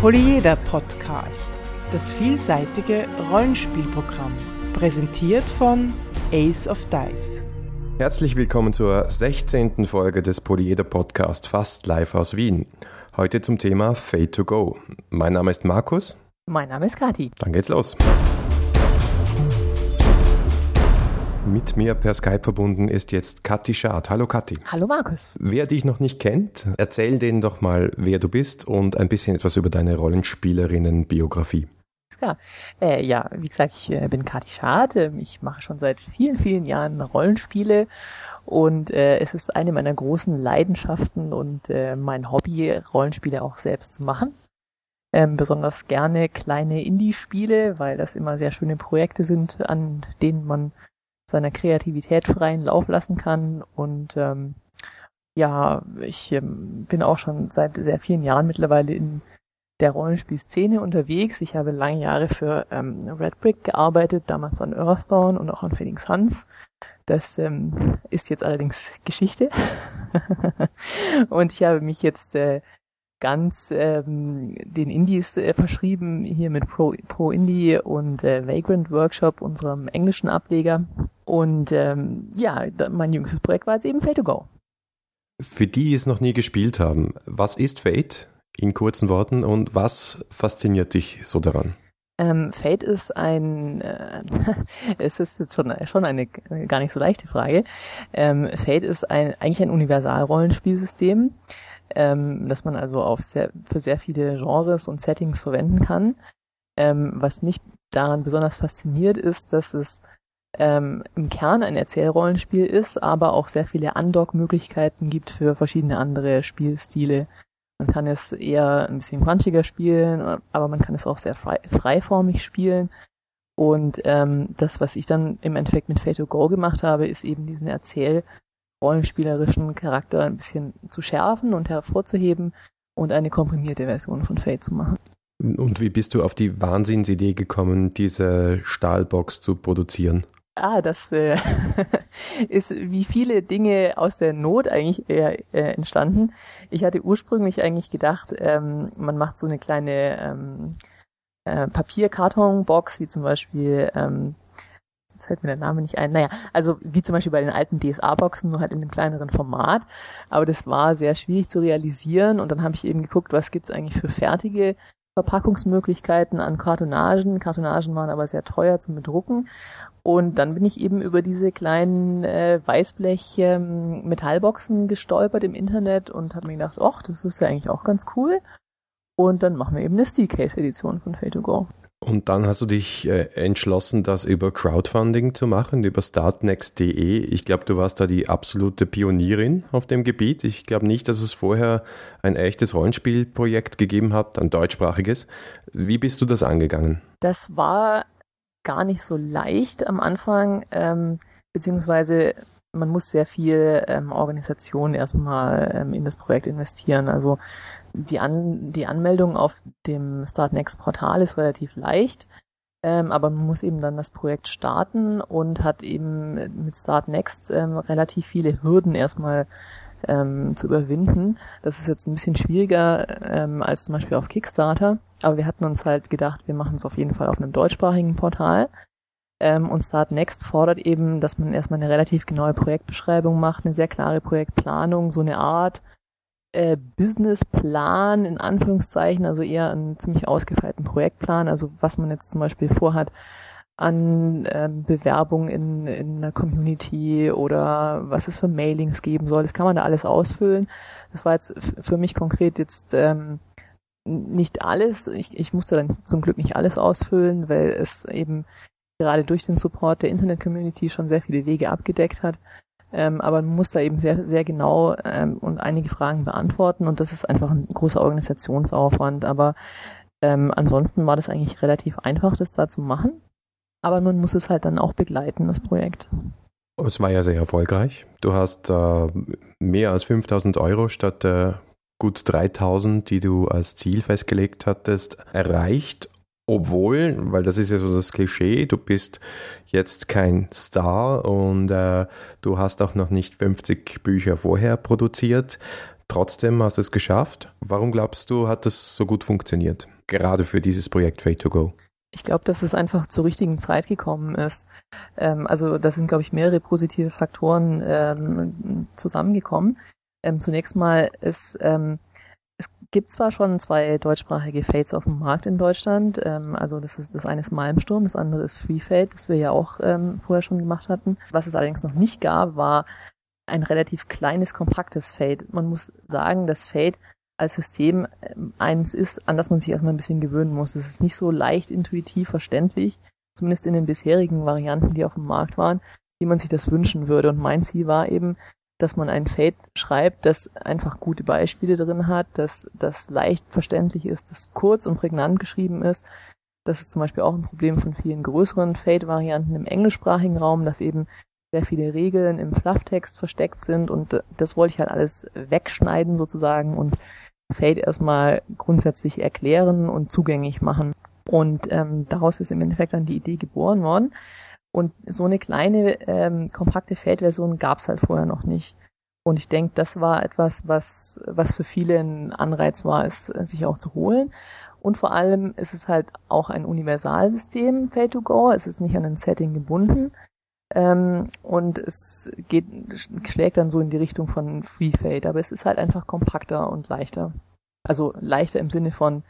Polyeder Podcast, das vielseitige Rollenspielprogramm, präsentiert von Ace of Dice. Herzlich willkommen zur 16. Folge des Polyeder Podcast Fast live aus Wien. Heute zum Thema Fade to Go. Mein Name ist Markus. Mein Name ist Kati. Dann geht's los. Mit mir per Skype verbunden ist jetzt Kathi Schad. Hallo Kathi. Hallo Markus. Wer dich noch nicht kennt, erzähl denen doch mal, wer du bist und ein bisschen etwas über deine Rollenspielerinnen-Biografie. Klar. Äh, ja, wie gesagt, ich äh, bin Kathi Schad. Ähm, ich mache schon seit vielen, vielen Jahren Rollenspiele und äh, es ist eine meiner großen Leidenschaften und äh, mein Hobby, Rollenspiele auch selbst zu machen. Ähm, besonders gerne kleine Indie-Spiele, weil das immer sehr schöne Projekte sind, an denen man seiner Kreativität freien Lauf lassen kann. Und ähm, ja, ich ähm, bin auch schon seit sehr vielen Jahren mittlerweile in der Rollenspielszene unterwegs. Ich habe lange Jahre für ähm, Red Brick gearbeitet, damals an Earthdawn und auch an Phoenix Suns. Das ähm, ist jetzt allerdings Geschichte. und ich habe mich jetzt äh, ganz ähm, den Indies äh, verschrieben, hier mit Pro, Pro Indie und äh, Vagrant Workshop, unserem englischen Ableger. Und ähm, ja, mein jüngstes Projekt war jetzt eben Fate to Go. Für die, die es noch nie gespielt haben, was ist Fate in kurzen Worten und was fasziniert dich so daran? Ähm, Fate ist ein, äh, es ist jetzt schon, schon eine gar nicht so leichte Frage. Ähm, Fate ist ein, eigentlich ein Universal-Rollenspielsystem ähm, das man also auf sehr, für sehr viele Genres und Settings verwenden kann. Ähm, was mich daran besonders fasziniert ist, dass es ähm, im Kern ein Erzählrollenspiel ist, aber auch sehr viele Undock-Möglichkeiten gibt für verschiedene andere Spielstile. Man kann es eher ein bisschen crunchiger spielen, aber man kann es auch sehr frei, freiformig spielen. Und ähm, das, was ich dann im Endeffekt mit Fate to Go gemacht habe, ist eben diesen Erzähl- rollenspielerischen Charakter ein bisschen zu schärfen und hervorzuheben und eine komprimierte Version von Fate zu machen. Und wie bist du auf die Wahnsinnsidee gekommen, diese Stahlbox zu produzieren? Ah, das äh, ist wie viele Dinge aus der Not eigentlich äh, äh, entstanden. Ich hatte ursprünglich eigentlich gedacht, ähm, man macht so eine kleine ähm, äh, Papierkartonbox, wie zum Beispiel ähm, jetzt fällt mir der Name nicht ein. Naja, also wie zum Beispiel bei den alten DSA-Boxen, nur halt in einem kleineren Format. Aber das war sehr schwierig zu realisieren und dann habe ich eben geguckt, was gibt's eigentlich für fertige Verpackungsmöglichkeiten an Kartonagen. Kartonagen waren aber sehr teuer zum Bedrucken. Und dann bin ich eben über diese kleinen äh, Weißblech-Metallboxen ähm, gestolpert im Internet und habe mir gedacht, ach, das ist ja eigentlich auch ganz cool. Und dann machen wir eben eine Steelcase-Edition von Fate to Go. Und dann hast du dich äh, entschlossen, das über Crowdfunding zu machen, über startnext.de. Ich glaube, du warst da die absolute Pionierin auf dem Gebiet. Ich glaube nicht, dass es vorher ein echtes Rollenspielprojekt gegeben hat, ein deutschsprachiges. Wie bist du das angegangen? Das war gar nicht so leicht am Anfang, ähm, beziehungsweise man muss sehr viel ähm, Organisation erstmal ähm, in das Projekt investieren. Also die, An die Anmeldung auf dem Startnext Portal ist relativ leicht, ähm, aber man muss eben dann das Projekt starten und hat eben mit Startnext ähm, relativ viele Hürden erstmal ähm, zu überwinden. Das ist jetzt ein bisschen schwieriger ähm, als zum Beispiel auf Kickstarter, aber wir hatten uns halt gedacht, wir machen es auf jeden Fall auf einem deutschsprachigen Portal. Ähm, und Start Next fordert eben, dass man erstmal eine relativ genaue Projektbeschreibung macht, eine sehr klare Projektplanung, so eine Art äh, Businessplan in Anführungszeichen, also eher einen ziemlich ausgefeilten Projektplan, also was man jetzt zum Beispiel vorhat an ähm, Bewerbungen in, in der Community oder was es für Mailings geben soll. Das kann man da alles ausfüllen. Das war jetzt für mich konkret jetzt ähm, nicht alles. Ich, ich musste dann zum Glück nicht alles ausfüllen, weil es eben gerade durch den Support der Internet-Community schon sehr viele Wege abgedeckt hat. Ähm, aber man muss da eben sehr, sehr genau ähm, und einige Fragen beantworten und das ist einfach ein großer Organisationsaufwand. Aber ähm, ansonsten war das eigentlich relativ einfach, das da zu machen. Aber man muss es halt dann auch begleiten, das Projekt. Es war ja sehr erfolgreich. Du hast äh, mehr als 5000 Euro statt äh, gut 3000, die du als Ziel festgelegt hattest, erreicht obwohl, weil das ist ja so das Klischee, du bist jetzt kein Star und äh, du hast auch noch nicht 50 Bücher vorher produziert. Trotzdem hast du es geschafft. Warum glaubst du, hat es so gut funktioniert? Gerade für dieses Projekt Fade to Go. Ich glaube, dass es einfach zur richtigen Zeit gekommen ist. Ähm, also da sind, glaube ich, mehrere positive Faktoren ähm, zusammengekommen. Ähm, zunächst mal ist ähm, es gibt zwar schon zwei deutschsprachige Fades auf dem Markt in Deutschland. Ähm, also das ist das eine ist Malmsturm, das andere ist Free Fade, das wir ja auch ähm, vorher schon gemacht hatten. Was es allerdings noch nicht gab, war ein relativ kleines, kompaktes Fade. Man muss sagen, dass Fade als System ähm, eins ist, an das man sich erstmal ein bisschen gewöhnen muss. Es ist nicht so leicht intuitiv verständlich, zumindest in den bisherigen Varianten, die auf dem Markt waren, wie man sich das wünschen würde. Und mein Ziel war eben, dass man ein Fade schreibt, das einfach gute Beispiele drin hat, dass das leicht verständlich ist, das kurz und prägnant geschrieben ist. Das ist zum Beispiel auch ein Problem von vielen größeren Fade-Varianten im englischsprachigen Raum, dass eben sehr viele Regeln im Flufftext versteckt sind und das wollte ich halt alles wegschneiden sozusagen und Fade erstmal grundsätzlich erklären und zugänglich machen. Und ähm, daraus ist im Endeffekt dann die Idee geboren worden. Und so eine kleine, ähm, kompakte Fade-Version gab es halt vorher noch nicht. Und ich denke, das war etwas, was, was für viele ein Anreiz war, es sich auch zu holen. Und vor allem ist es halt auch ein Universalsystem, Fade to Go. Es ist nicht an ein Setting gebunden. Ähm, und es geht, schlägt dann so in die Richtung von Free Fade, aber es ist halt einfach kompakter und leichter. Also leichter im Sinne von,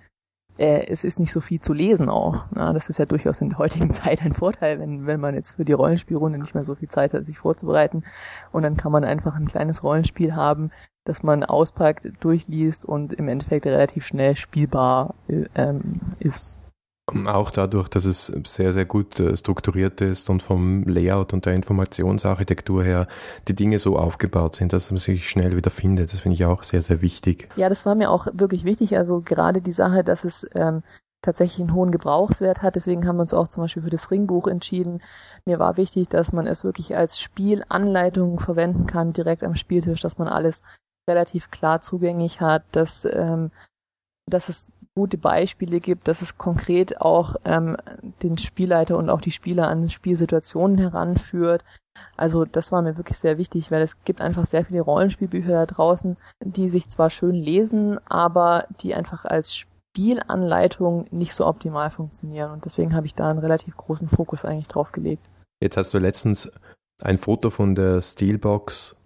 äh, es ist nicht so viel zu lesen auch. Na, das ist ja durchaus in der heutigen Zeit ein Vorteil, wenn, wenn man jetzt für die Rollenspielrunde nicht mehr so viel Zeit hat, sich vorzubereiten. Und dann kann man einfach ein kleines Rollenspiel haben, das man auspackt, durchliest und im Endeffekt relativ schnell spielbar äh, ähm, ist. Auch dadurch, dass es sehr, sehr gut äh, strukturiert ist und vom Layout und der Informationsarchitektur her die Dinge so aufgebaut sind, dass man sich schnell wieder findet. Das finde ich auch sehr, sehr wichtig. Ja, das war mir auch wirklich wichtig. Also gerade die Sache, dass es ähm, tatsächlich einen hohen Gebrauchswert hat. Deswegen haben wir uns auch zum Beispiel für das Ringbuch entschieden. Mir war wichtig, dass man es wirklich als Spielanleitung verwenden kann, direkt am Spieltisch, dass man alles relativ klar zugänglich hat, dass, ähm, dass es gute Beispiele gibt, dass es konkret auch ähm, den Spielleiter und auch die Spieler an Spielsituationen heranführt. Also das war mir wirklich sehr wichtig, weil es gibt einfach sehr viele Rollenspielbücher da draußen, die sich zwar schön lesen, aber die einfach als Spielanleitung nicht so optimal funktionieren. Und deswegen habe ich da einen relativ großen Fokus eigentlich drauf gelegt. Jetzt hast du letztens ein Foto von der Steelbox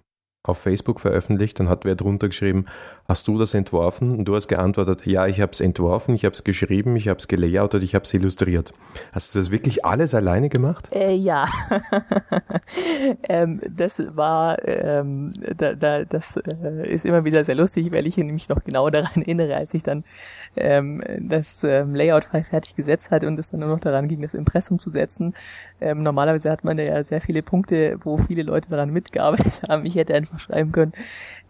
auf Facebook veröffentlicht, dann hat wer drunter geschrieben, hast du das entworfen? Und du hast geantwortet, ja, ich habe es entworfen, ich habe es geschrieben, ich habe es gelayoutet, ich habe es illustriert. Hast du das wirklich alles alleine gemacht? Äh, ja, ähm, das war, ähm, da, da, das äh, ist immer wieder sehr lustig, weil ich mich noch genau daran erinnere, als ich dann ähm, das ähm, Layout fertig gesetzt hatte und es dann nur noch daran ging, das Impressum zu setzen. Ähm, normalerweise hat man ja sehr viele Punkte, wo viele Leute daran mitgearbeitet haben. Ich hätte einfach einfach schreiben können,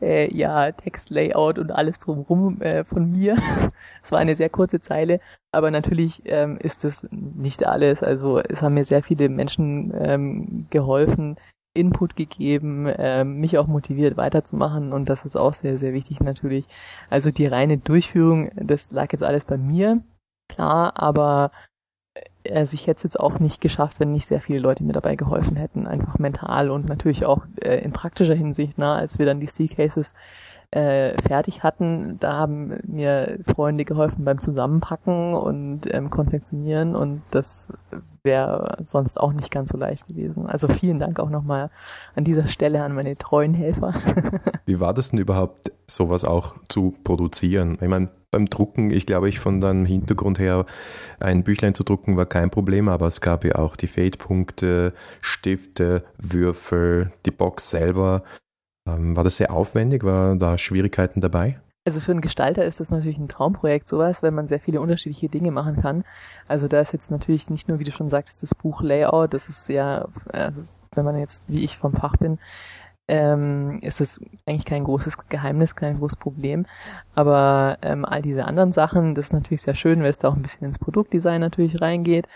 äh, ja, Textlayout und alles drumherum äh, von mir. Es war eine sehr kurze Zeile, aber natürlich ähm, ist das nicht alles. Also es haben mir sehr viele Menschen ähm, geholfen, Input gegeben, ähm, mich auch motiviert weiterzumachen und das ist auch sehr, sehr wichtig natürlich. Also die reine Durchführung, das lag jetzt alles bei mir, klar, aber also ich hätte es jetzt auch nicht geschafft, wenn nicht sehr viele Leute mir dabei geholfen hätten, einfach mental und natürlich auch äh, in praktischer Hinsicht, na, als wir dann die C-Cases äh, fertig hatten, da haben mir Freunde geholfen beim Zusammenpacken und ähm, Konfektionieren und das wäre sonst auch nicht ganz so leicht gewesen. Also vielen Dank auch nochmal an dieser Stelle an meine treuen Helfer. Wie war das denn überhaupt, sowas auch zu produzieren? Ich meine, beim Drucken, ich glaube, ich von deinem Hintergrund her, ein Büchlein zu drucken war kein Problem, aber es gab ja auch die Fade-Punkte, Stifte, Würfel, die Box selber. Ähm, war das sehr aufwendig? War da Schwierigkeiten dabei? Also für einen Gestalter ist das natürlich ein Traumprojekt, sowas, weil man sehr viele unterschiedliche Dinge machen kann. Also da ist jetzt natürlich nicht nur, wie du schon sagst, das Buch Layout, das ist ja, also wenn man jetzt wie ich vom Fach bin, ähm, ist es eigentlich kein großes Geheimnis, kein großes Problem. Aber ähm, all diese anderen Sachen, das ist natürlich sehr schön, weil es da auch ein bisschen ins Produktdesign natürlich reingeht.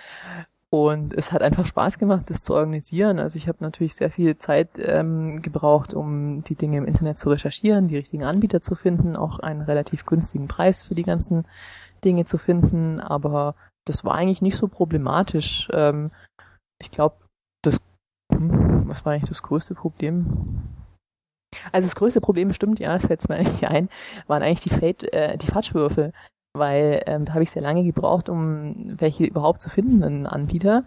Und es hat einfach Spaß gemacht, das zu organisieren. Also ich habe natürlich sehr viel Zeit ähm, gebraucht, um die Dinge im Internet zu recherchieren, die richtigen Anbieter zu finden, auch einen relativ günstigen Preis für die ganzen Dinge zu finden. Aber das war eigentlich nicht so problematisch. Ähm, ich glaube, das, hm, was war eigentlich das größte Problem? Also das größte Problem stimmt, ja, das fällt mir eigentlich ein, waren eigentlich die Fate, äh, die Fatschwürfel, weil ähm, da habe ich sehr lange gebraucht, um welche überhaupt zu finden, einen Anbieter.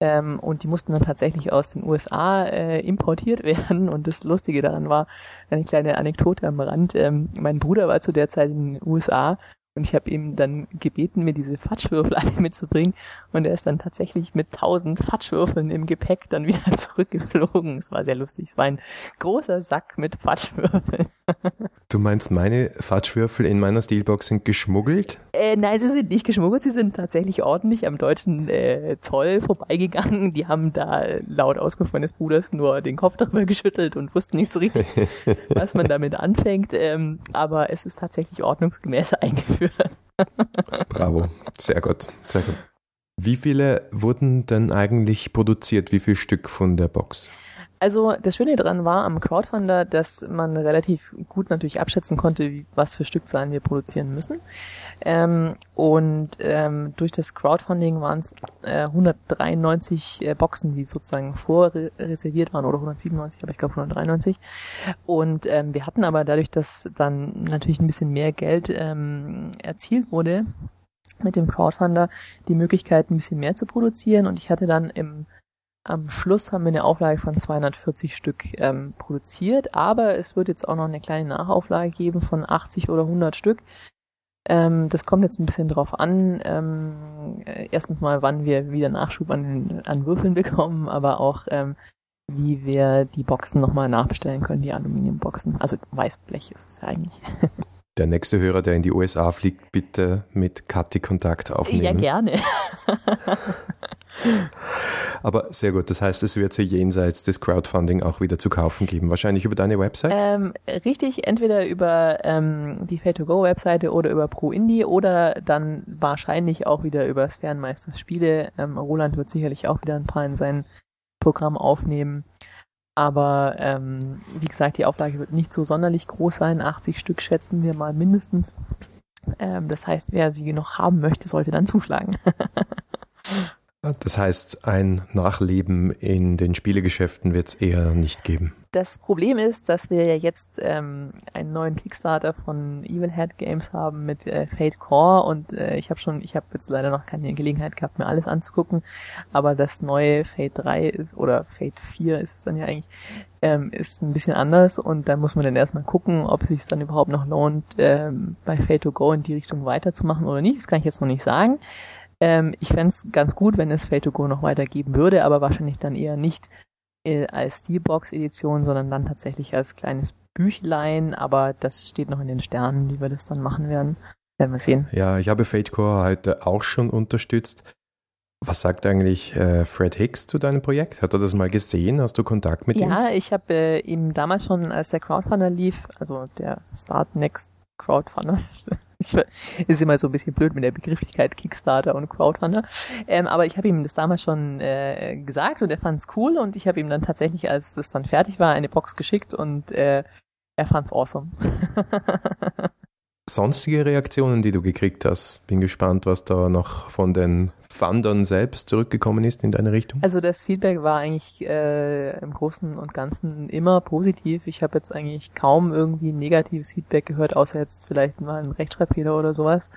Ähm, und die mussten dann tatsächlich aus den USA äh, importiert werden. Und das Lustige daran war, eine kleine Anekdote am Rand. Ähm, mein Bruder war zu der Zeit in den USA und ich habe ihm dann gebeten, mir diese Fatschwürfel alle mitzubringen. Und er ist dann tatsächlich mit tausend Fatschwürfeln im Gepäck dann wieder zurückgeflogen. Es war sehr lustig. Es war ein großer Sack mit Fatschwürfeln. Du meinst, meine Fatschwürfel in meiner Steelbox sind geschmuggelt? Äh, nein, sie sind nicht geschmuggelt. Sie sind tatsächlich ordentlich am deutschen äh, Zoll vorbeigegangen. Die haben da laut Auskunft meines Bruders nur den Kopf darüber geschüttelt und wussten nicht so richtig, was man damit anfängt. Ähm, aber es ist tatsächlich ordnungsgemäß eingeführt. Bravo, sehr gut, sehr gut. Wie viele wurden denn eigentlich produziert? Wie viel Stück von der Box? Also das Schöne daran war am Crowdfunder, dass man relativ gut natürlich abschätzen konnte, was für Stückzahlen wir produzieren müssen. Ähm, und ähm, durch das Crowdfunding waren es äh, 193 äh, Boxen, die sozusagen vorreserviert waren, oder 197, aber ich glaube 193. Und ähm, wir hatten aber dadurch, dass dann natürlich ein bisschen mehr Geld ähm, erzielt wurde mit dem Crowdfunder, die Möglichkeit, ein bisschen mehr zu produzieren. Und ich hatte dann im am Schluss haben wir eine Auflage von 240 Stück ähm, produziert, aber es wird jetzt auch noch eine kleine Nachauflage geben von 80 oder 100 Stück. Ähm, das kommt jetzt ein bisschen drauf an. Ähm, äh, erstens mal, wann wir wieder Nachschub an, an Würfeln bekommen, aber auch ähm, wie wir die Boxen nochmal nachbestellen können, die Aluminiumboxen. Also Weißblech ist es ja eigentlich. Der nächste Hörer, der in die USA fliegt, bitte mit Kathi Kontakt aufnehmen. Ja, gerne. Aber sehr gut, das heißt, es wird sie jenseits des Crowdfunding auch wieder zu kaufen geben, wahrscheinlich über deine Website? Ähm, richtig, entweder über ähm, die Pay-to-Go-Webseite oder über ProIndie oder dann wahrscheinlich auch wieder über Sphärenmeisters Spiele. Ähm, Roland wird sicherlich auch wieder ein paar in sein Programm aufnehmen. Aber ähm, wie gesagt, die Auflage wird nicht so sonderlich groß sein. 80 Stück schätzen wir mal mindestens. Ähm, das heißt, wer sie noch haben möchte, sollte dann zuschlagen. Das heißt, ein Nachleben in den Spielegeschäften wird es eher nicht geben. Das Problem ist, dass wir ja jetzt ähm, einen neuen Kickstarter von Evil Head Games haben mit äh, Fate Core und äh, ich habe schon, ich habe jetzt leider noch keine Gelegenheit gehabt, mir alles anzugucken, aber das neue Fate 3 ist oder Fate 4 ist es dann ja eigentlich, ähm, ist ein bisschen anders und da muss man dann erstmal gucken, ob es sich dann überhaupt noch lohnt, ähm, bei Fate to Go in die Richtung weiterzumachen oder nicht. Das kann ich jetzt noch nicht sagen. Ähm, ich fände es ganz gut, wenn es Fate to Go noch weitergeben würde, aber wahrscheinlich dann eher nicht äh, als Steelbox-Edition, sondern dann tatsächlich als kleines Büchlein, aber das steht noch in den Sternen, wie wir das dann machen werden. Werden wir sehen. Ja, ich habe Fatecore heute auch schon unterstützt. Was sagt eigentlich äh, Fred Hicks zu deinem Projekt? Hat er das mal gesehen? Hast du Kontakt mit ja, ihm? Ja, ich habe äh, ihm damals schon, als der Crowdfunder lief, also der Start Next Crowdfunder. ist immer so ein bisschen blöd mit der Begrifflichkeit Kickstarter und Crowdfunder. Ähm, aber ich habe ihm das damals schon äh, gesagt und er fand es cool und ich habe ihm dann tatsächlich, als das dann fertig war, eine Box geschickt und äh, er fand es awesome. Sonstige Reaktionen, die du gekriegt hast? Bin gespannt, was da noch von den Fundern selbst zurückgekommen ist in deine Richtung? Also das Feedback war eigentlich äh, im Großen und Ganzen immer positiv. Ich habe jetzt eigentlich kaum irgendwie negatives Feedback gehört, außer jetzt vielleicht mal ein Rechtschreibfehler oder sowas.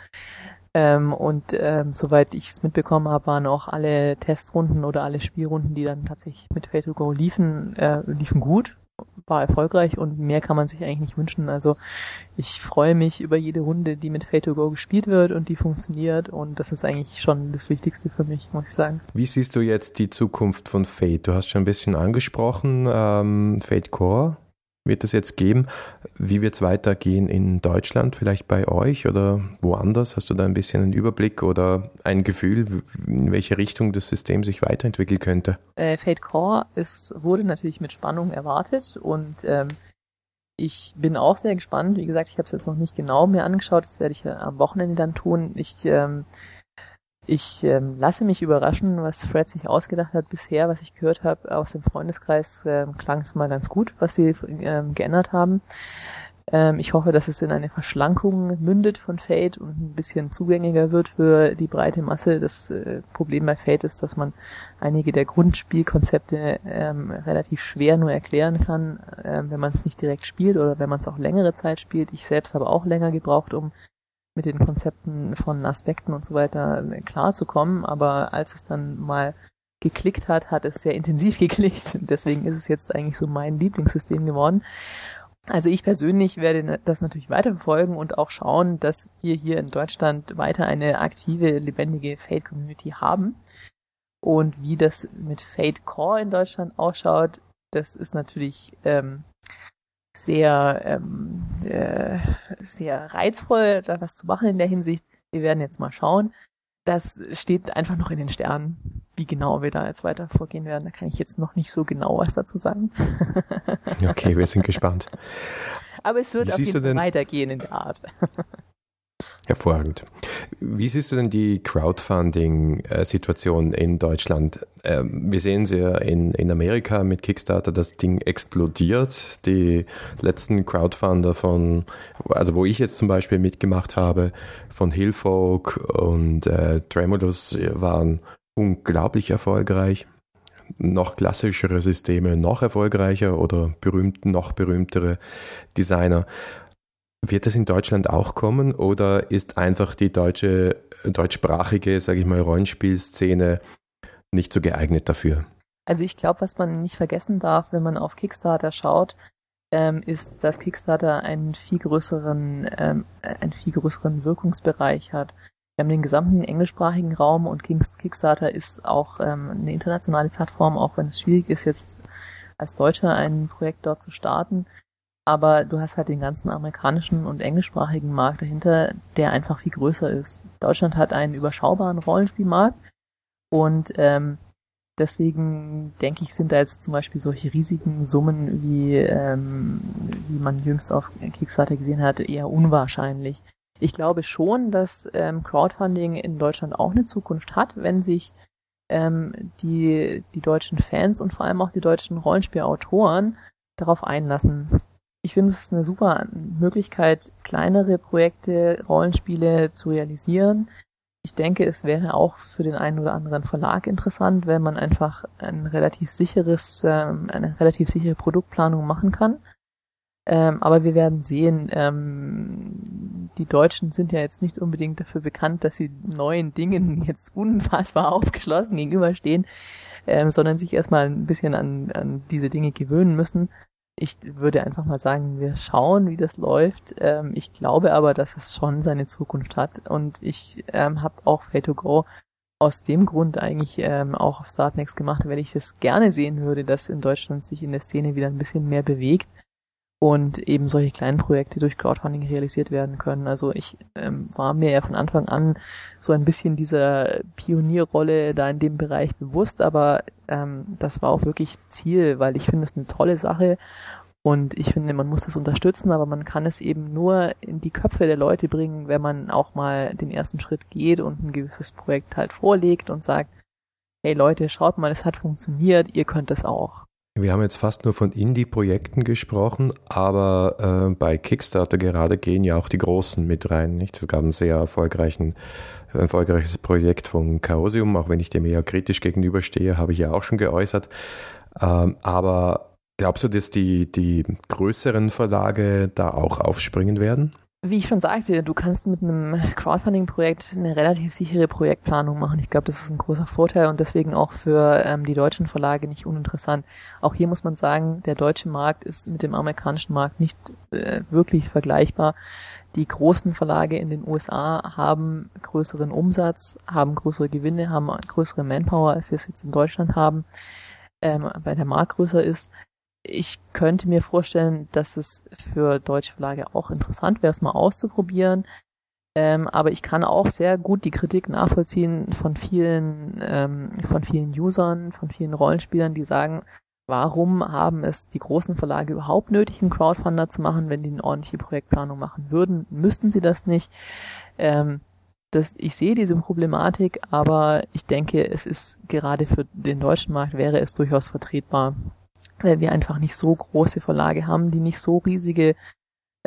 Ähm, und ähm, soweit ich es mitbekommen habe, waren auch alle Testrunden oder alle Spielrunden, die dann tatsächlich mit to Go liefen, äh, liefen gut war erfolgreich und mehr kann man sich eigentlich nicht wünschen. Also ich freue mich über jede Runde, die mit Fate to Go gespielt wird und die funktioniert und das ist eigentlich schon das Wichtigste für mich, muss ich sagen. Wie siehst du jetzt die Zukunft von Fate? Du hast schon ein bisschen angesprochen, ähm, Fate Core wird es jetzt geben. Wie wird es weitergehen in Deutschland, vielleicht bei euch oder woanders? Hast du da ein bisschen einen Überblick oder ein Gefühl, in welche Richtung das System sich weiterentwickeln könnte? Äh, Fate Core ist, wurde natürlich mit Spannung erwartet und ähm, ich bin auch sehr gespannt. Wie gesagt, ich habe es jetzt noch nicht genau mir angeschaut. Das werde ich am Wochenende dann tun. Ich ähm, ich ähm, lasse mich überraschen, was Fred sich ausgedacht hat bisher, was ich gehört habe aus dem Freundeskreis, ähm, klang es mal ganz gut, was sie ähm, geändert haben. Ähm, ich hoffe, dass es in eine Verschlankung mündet von Fate und ein bisschen zugänglicher wird für die breite Masse. Das äh, Problem bei Fate ist, dass man einige der Grundspielkonzepte ähm, relativ schwer nur erklären kann, äh, wenn man es nicht direkt spielt oder wenn man es auch längere Zeit spielt. Ich selbst habe auch länger gebraucht, um mit den Konzepten von Aspekten und so weiter äh, klarzukommen. Aber als es dann mal geklickt hat, hat es sehr intensiv geklickt. Deswegen ist es jetzt eigentlich so mein Lieblingssystem geworden. Also ich persönlich werde das natürlich weiterverfolgen und auch schauen, dass wir hier in Deutschland weiter eine aktive, lebendige Fate-Community haben. Und wie das mit Fate Core in Deutschland ausschaut, das ist natürlich ähm, sehr, ähm, äh, sehr reizvoll, da was zu machen in der Hinsicht. Wir werden jetzt mal schauen. Das steht einfach noch in den Sternen. Wie genau wir da jetzt weiter vorgehen werden, da kann ich jetzt noch nicht so genau was dazu sagen. okay, wir sind gespannt. Aber es wird Wie auf jeden Fall weitergehen in der Art. Hervorragend. Wie siehst du denn die Crowdfunding-Situation in Deutschland? Ähm, wir sehen sie ja in, in Amerika mit Kickstarter, das Ding explodiert. Die letzten Crowdfunder von, also wo ich jetzt zum Beispiel mitgemacht habe, von Hillfolk und äh, Tremulous waren unglaublich erfolgreich. Noch klassischere Systeme noch erfolgreicher oder berühmt, noch berühmtere Designer. Wird das in Deutschland auch kommen oder ist einfach die deutsche, deutschsprachige, sage ich mal, Rollenspielszene nicht so geeignet dafür? Also ich glaube, was man nicht vergessen darf, wenn man auf Kickstarter schaut, ähm, ist, dass Kickstarter einen viel größeren, ähm, einen viel größeren Wirkungsbereich hat. Wir haben den gesamten englischsprachigen Raum und Kickstarter ist auch ähm, eine internationale Plattform, auch wenn es schwierig ist, jetzt als Deutscher ein Projekt dort zu starten aber du hast halt den ganzen amerikanischen und englischsprachigen Markt dahinter, der einfach viel größer ist. Deutschland hat einen überschaubaren Rollenspielmarkt und ähm, deswegen denke ich, sind da jetzt zum Beispiel solche riesigen Summen, wie, ähm, wie man jüngst auf Kickstarter gesehen hat, eher unwahrscheinlich. Ich glaube schon, dass ähm, Crowdfunding in Deutschland auch eine Zukunft hat, wenn sich ähm, die, die deutschen Fans und vor allem auch die deutschen Rollenspielautoren darauf einlassen. Ich finde, es eine super Möglichkeit, kleinere Projekte, Rollenspiele zu realisieren. Ich denke, es wäre auch für den einen oder anderen Verlag interessant, wenn man einfach ein relativ sicheres, ähm, eine relativ sichere Produktplanung machen kann. Ähm, aber wir werden sehen, ähm, die Deutschen sind ja jetzt nicht unbedingt dafür bekannt, dass sie neuen Dingen jetzt unfassbar aufgeschlossen gegenüberstehen, ähm, sondern sich erstmal ein bisschen an, an diese Dinge gewöhnen müssen ich würde einfach mal sagen, wir schauen, wie das läuft. Ähm, ich glaube aber, dass es schon seine Zukunft hat. Und ich ähm, habe auch Fate to Go aus dem Grund eigentlich ähm, auch auf Startnext gemacht, weil ich es gerne sehen würde, dass in Deutschland sich in der Szene wieder ein bisschen mehr bewegt und eben solche kleinen Projekte durch Crowdfunding realisiert werden können. Also ich ähm, war mir ja von Anfang an so ein bisschen dieser Pionierrolle da in dem Bereich bewusst, aber ähm, das war auch wirklich Ziel, weil ich finde es eine tolle Sache und ich finde, man muss das unterstützen, aber man kann es eben nur in die Köpfe der Leute bringen, wenn man auch mal den ersten Schritt geht und ein gewisses Projekt halt vorlegt und sagt, hey Leute, schaut mal, es hat funktioniert, ihr könnt es auch. Wir haben jetzt fast nur von Indie-Projekten gesprochen, aber äh, bei Kickstarter gerade gehen ja auch die Großen mit rein. Nicht? Es gab ein sehr erfolgreichen, erfolgreiches Projekt von Chaosium, auch wenn ich dem eher kritisch gegenüberstehe, habe ich ja auch schon geäußert. Ähm, aber glaubst du, dass die, die größeren Verlage da auch aufspringen werden? Wie ich schon sagte, du kannst mit einem Crowdfunding-Projekt eine relativ sichere Projektplanung machen. Ich glaube, das ist ein großer Vorteil und deswegen auch für ähm, die deutschen Verlage nicht uninteressant. Auch hier muss man sagen, der deutsche Markt ist mit dem amerikanischen Markt nicht äh, wirklich vergleichbar. Die großen Verlage in den USA haben größeren Umsatz, haben größere Gewinne, haben größere Manpower, als wir es jetzt in Deutschland haben, ähm, weil der Markt größer ist ich könnte mir vorstellen, dass es für deutsche Verlage auch interessant wäre, es mal auszuprobieren. Ähm, aber ich kann auch sehr gut die Kritik nachvollziehen von vielen, ähm, von vielen Usern, von vielen Rollenspielern, die sagen, warum haben es die großen Verlage überhaupt nötig, einen Crowdfunder zu machen, wenn die eine ordentliche Projektplanung machen würden? Müssten sie das nicht? Ähm, das, ich sehe diese Problematik, aber ich denke, es ist gerade für den deutschen Markt wäre es durchaus vertretbar, weil wir einfach nicht so große Verlage haben, die nicht so riesige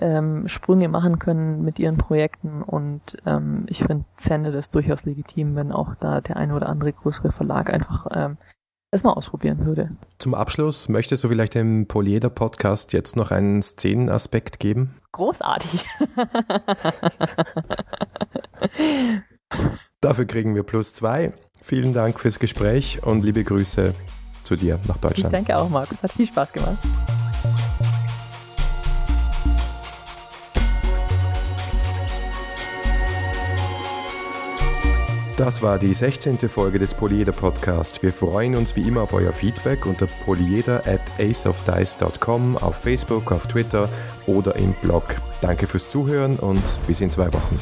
ähm, Sprünge machen können mit ihren Projekten und ähm, ich find, fände das durchaus legitim, wenn auch da der eine oder andere größere Verlag einfach ähm, es mal ausprobieren würde. Zum Abschluss möchtest du vielleicht dem Polyeder Podcast jetzt noch einen Szenenaspekt geben? Großartig. Dafür kriegen wir plus zwei. Vielen Dank fürs Gespräch und liebe Grüße zu dir nach Deutschland. Ich danke auch, Markus. Hat viel Spaß gemacht. Das war die 16. Folge des Polyeder Podcast. Wir freuen uns wie immer auf euer Feedback unter polyeder at aceofdice.com, auf Facebook, auf Twitter oder im Blog. Danke fürs Zuhören und bis in zwei Wochen.